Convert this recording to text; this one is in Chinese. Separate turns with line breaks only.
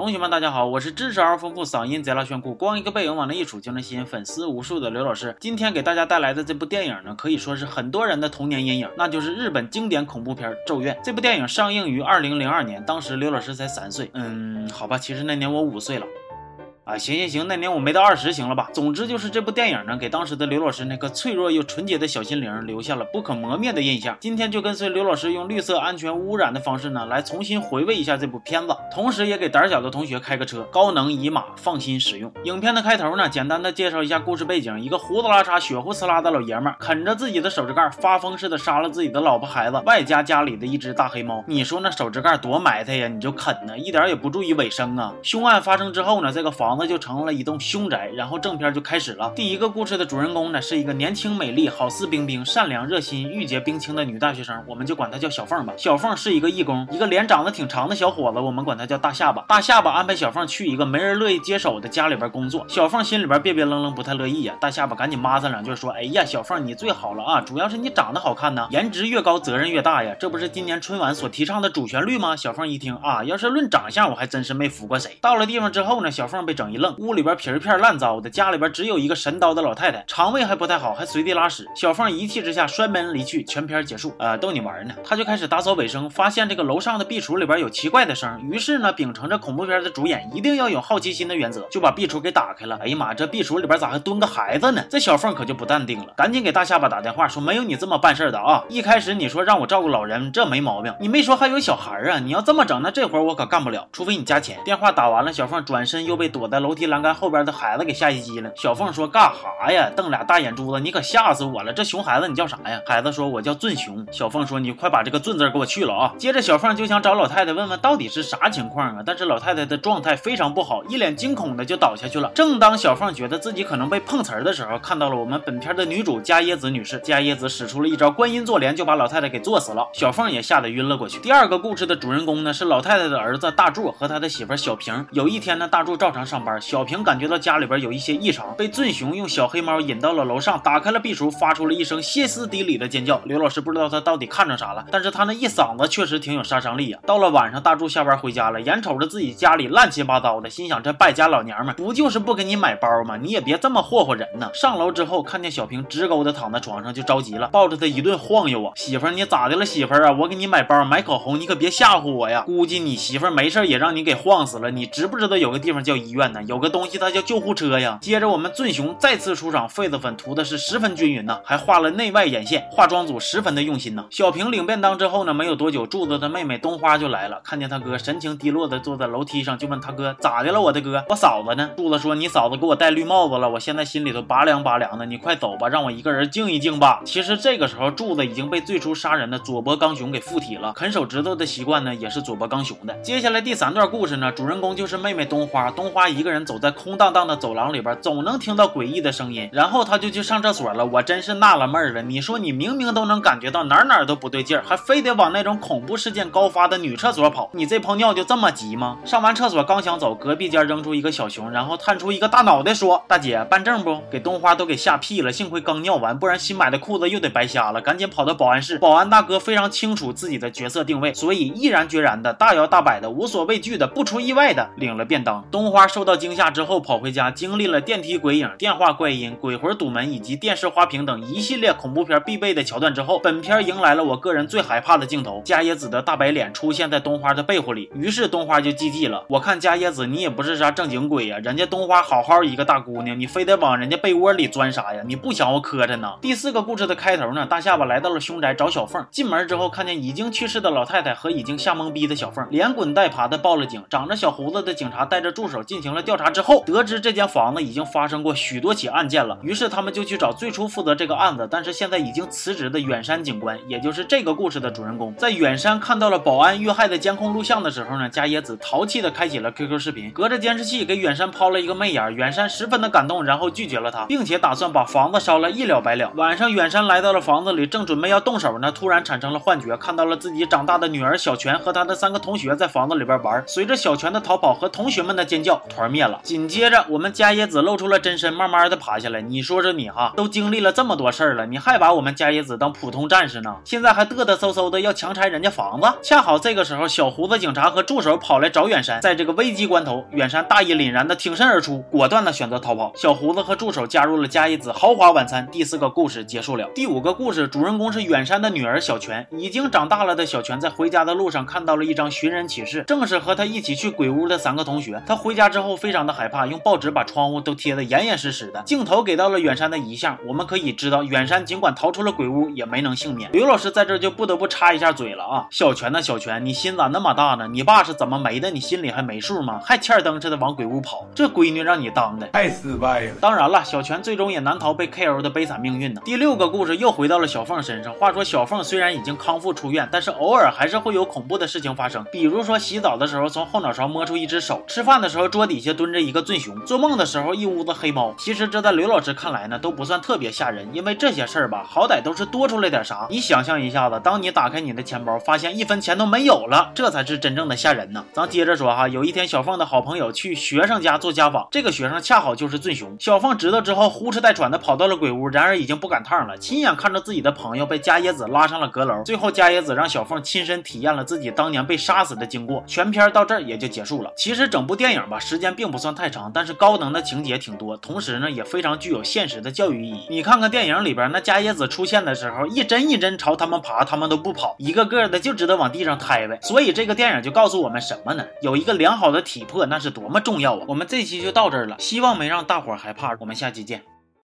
同学们，大家好，我是知识而丰富、嗓音贼拉炫酷、光一个背影往那一杵就能吸引粉丝无数的刘老师。今天给大家带来的这部电影呢，可以说是很多人的童年阴影，那就是日本经典恐怖片《咒怨》。这部电影上映于二零零二年，当时刘老师才三岁。嗯，好吧，其实那年我五岁了。啊，行行行，那年我没到二十，行了吧？总之就是这部电影呢，给当时的刘老师那颗脆弱又纯洁的小心灵留下了不可磨灭的印象。今天就跟随刘老师用绿色安全污染的方式呢，来重新回味一下这部片子，同时也给胆小的同学开个车，高能乙马放心使用。影片的开头呢，简单的介绍一下故事背景：一个胡子拉碴、血呼呲啦的老爷们，啃着自己的手指盖，发疯似的杀了自己的老婆孩子，外加家里的一只大黑猫。你说那手指盖多埋汰呀？你就啃呢，一点也不注意卫生啊！凶案发生之后呢，这个房子那就成了一栋凶宅，然后正片就开始了。第一个故事的主人公呢，是一个年轻美丽、好似冰冰、善良热心、御姐冰清的女大学生，我们就管她叫小凤吧。小凤是一个义工，一个脸长得挺长的小伙子，我们管他叫大下巴。大下巴安排小凤去一个没人乐意接手的家里边工作，小凤心里边别别愣愣，不太乐意呀。大下巴赶紧骂他两句，说：“哎呀，小凤你最好了啊，主要是你长得好看呢，颜值越高责任越大呀，这不是今年春晚所提倡的主旋律吗？”小凤一听啊，要是论长相，我还真是没服过谁。到了地方之后呢，小凤被整一愣，屋里边皮。一片烂糟的，家里边只有一个神叨的老太太，肠胃还不太好，还随地拉屎。小凤一气之下摔门离去，全片结束。呃，逗你玩呢。他就开始打扫卫生，发现这个楼上的壁橱里边有奇怪的声，于是呢，秉承着恐怖片的主演一定要有好奇心的原则，就把壁橱给打开了。哎呀妈，这壁橱里边咋还蹲个孩子呢？这小凤可就不淡定了，赶紧给大下巴打电话说：“没有你这么办事的啊！一开始你说让我照顾老人，这没毛病，你没说还有小孩啊？你要这么整，那这活我可干不了，除非你加钱。”电话打完了，小凤转身又被躲在楼梯栏杆后边。的孩子给吓一激灵。小凤说：“干哈呀？瞪俩大眼珠子，你可吓死我了！这熊孩子，你叫啥呀？”孩子说：“我叫俊雄。”小凤说：“你快把这个俊字给我去了啊！”接着，小凤就想找老太太问问到底是啥情况啊。但是老太太的状态非常不好，一脸惊恐的就倒下去了。正当小凤觉得自己可能被碰瓷儿的时候，看到了我们本片的女主加耶子女士。加耶子使出了一招观音坐莲，就把老太太给坐死了。小凤也吓得晕了过去。第二个故事的主人公呢是老太太的儿子大柱和他的媳妇小平。有一天呢，大柱照常上班，小平感觉到家里边有一些。异常被俊雄用小黑猫引到了楼上，打开了壁橱，发出了一声歇斯底里的尖叫。刘老师不知道他到底看着啥了，但是他那一嗓子确实挺有杀伤力呀。到了晚上，大柱下班回家了，眼瞅着自己家里乱七八糟的，心想这败家老娘们不就是不给你买包吗？你也别这么霍霍人呢。上楼之后，看见小平直勾的躺在床上，就着急了，抱着他一顿晃悠啊。媳妇儿，你咋的了？媳妇儿啊，我给你买包买口红，你可别吓唬我呀。估计你媳妇儿没事也让你给晃死了。你知不知道有个地方叫医院有个东西它叫救护车呀。接着我们俊雄再次出场，痱子粉涂的是十分均匀呐，还画了内外眼线，化妆组十分的用心呐。小平领便当之后呢，没有多久，柱子的妹妹冬花就来了，看见他哥神情低落的坐在楼梯上，就问他哥咋的了？我的哥，我嫂子呢？柱子说你嫂子给我戴绿帽子了，我现在心里头拔凉拔凉的，你快走吧，让我一个人静一静吧。其实这个时候，柱子已经被最初杀人的佐伯刚雄给附体了，啃手指头的习惯呢，也是佐伯刚雄的。接下来第三段故事呢，主人公就是妹妹冬花，冬花一一个人走在空荡荡的走廊里边，总能。听到诡异的声音，然后他就去上厕所了。我真是纳了闷儿了，你说你明明都能感觉到哪哪都不对劲儿，还非得往那种恐怖事件高发的女厕所跑，你这泡尿就这么急吗？上完厕所刚想走，隔壁间扔出一个小熊，然后探出一个大脑袋说：“大姐办证不？”给冬花都给吓屁了，幸亏刚尿完，不然新买的裤子又得白瞎了。赶紧跑到保安室，保安大哥非常清楚自己的角色定位，所以毅然决然的大摇大摆的无所畏惧的不出意外的领了便当。冬花收到到惊吓之后跑回家，经历了电梯。鬼影、电话怪音、鬼魂堵门以及电视花屏等一系列恐怖片必备的桥段之后，本片迎来了我个人最害怕的镜头：加耶子的大白脸出现在冬花的被窝里。于是冬花就记记了。我看加耶子，你也不是啥正经鬼呀，人家冬花好好一个大姑娘，你非得往人家被窝里钻啥呀？你不想我磕碜呢？第四个故事的开头呢，大下巴来到了凶宅找小凤，进门之后看见已经去世的老太太和已经吓懵逼的小凤，连滚带爬的报了警。长着小胡子的警察带着助手进行了调查之后，得知这间房子已经发。生过许多起案件了，于是他们就去找最初负责这个案子，但是现在已经辞职的远山警官，也就是这个故事的主人公。在远山看到了保安遇害的监控录像的时候呢，加野子淘气的开启了 QQ 视频，隔着监视器给远山抛了一个媚眼，远山十分的感动，然后拒绝了他，并且打算把房子烧了一了百了。晚上，远山来到了房子里，正准备要动手呢，突然产生了幻觉，看到了自己长大的女儿小泉和他的三个同学在房子里边玩。随着小泉的逃跑和同学们的尖叫，团灭了。紧接着，我们伽椰子露出了真身，慢慢的爬下来。你说说你哈，都经历了这么多事儿了，你还把我们伽椰子当普通战士呢？现在还嘚嘚嗖嗖的要强拆人家房子？恰好这个时候，小胡子警察和助手跑来找远山。在这个危机关头，远山大义凛然的挺身而出，果断的选择逃跑。小胡子和助手加入了伽椰子豪华晚餐。第四个故事结束了。第五个故事主人公是远山的女儿小泉。已经长大了的小泉在回家的路上看到了一张寻人启事，正是和他一起去鬼屋的三个同学。他回家之后非常的害怕，用报纸把窗户都贴得严严实实的。镜头给到了远山的遗像，我们可以知道远山尽管逃出了鬼屋，也没能幸免。刘老师在这就不得不插一下嘴了啊，小泉呐小泉，你心咋那么大呢？你爸是怎么没的？你心里还没数吗？还欠灯似的往鬼屋跑，这闺女让你当的
太失败了。
当然了，小泉最终也难逃被 KO 的悲惨命运呢。第六个故事又回到了小凤身上。话说小凤虽然已经康复出院，但是偶尔还是会有恐怖的事情发生，比如说洗澡的时候从后脑勺摸出一只手，吃饭的时候桌底底下蹲着一个醉熊，做梦的时候一屋子黑猫。其实这在刘老师看来呢都不算特别吓人，因为这些事儿吧，好歹都是多出来点啥。你想象一下子，当你打开你的钱包，发现一分钱都没有了，这才是真正的吓人呢。咱接着说哈，有一天小凤的好朋友去学生家做家访，这个学生恰好就是醉熊。小凤知道之后，呼哧带喘的跑到了鬼屋，然而已经不赶趟了，亲眼看着自己的朋友被伽椰子拉上了阁楼。最后，伽椰子让小凤亲身体验了自己当年被杀死的经过。全片到这儿也就结束了。其实整部电影吧，时间并不算太长，但是高能的情节挺多，同时呢，也非常具有现实的教育意义。你看看电影里边那伽椰子出现的时候，一针一针朝他们爬，他们都不跑，一个个的就知道往地上拍呗。所以这个电影就告诉我们什么呢？有一个良好的体魄，那是多么重要啊！我们这期就到这儿了，希望没让大伙害怕。我们下期见。